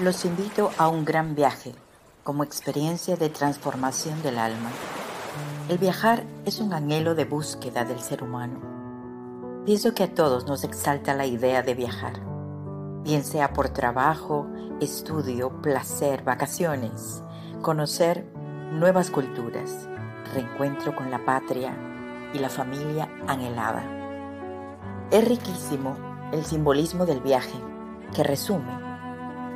Los invito a un gran viaje como experiencia de transformación del alma. El viajar es un anhelo de búsqueda del ser humano. Pienso que a todos nos exalta la idea de viajar, bien sea por trabajo, estudio, placer, vacaciones, conocer nuevas culturas, reencuentro con la patria y la familia anhelada. Es riquísimo el simbolismo del viaje, que resume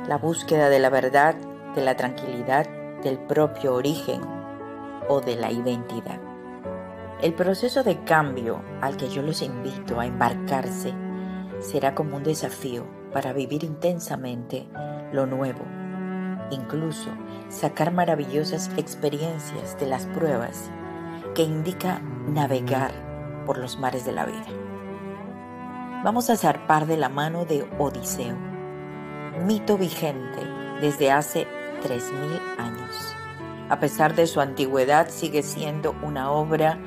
la búsqueda de la verdad, de la tranquilidad, del propio origen o de la identidad. El proceso de cambio al que yo los invito a embarcarse será como un desafío para vivir intensamente lo nuevo, incluso sacar maravillosas experiencias de las pruebas que indica navegar por los mares de la vida. Vamos a zarpar de la mano de Odiseo mito vigente desde hace 3.000 años. A pesar de su antigüedad, sigue siendo una obra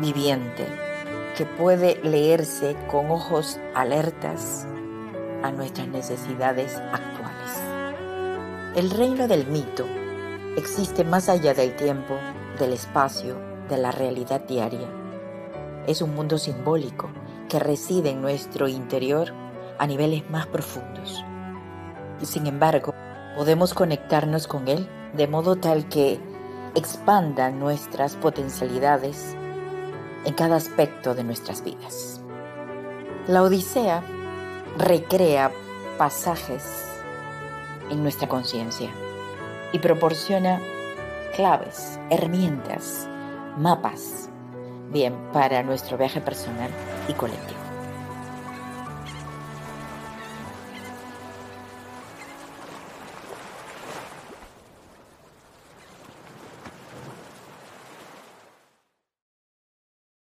viviente que puede leerse con ojos alertas a nuestras necesidades actuales. El reino del mito existe más allá del tiempo, del espacio, de la realidad diaria. Es un mundo simbólico que reside en nuestro interior a niveles más profundos y sin embargo podemos conectarnos con Él de modo tal que expanda nuestras potencialidades en cada aspecto de nuestras vidas. La Odisea recrea pasajes en nuestra conciencia y proporciona claves, herramientas, mapas, bien, para nuestro viaje personal y colectivo.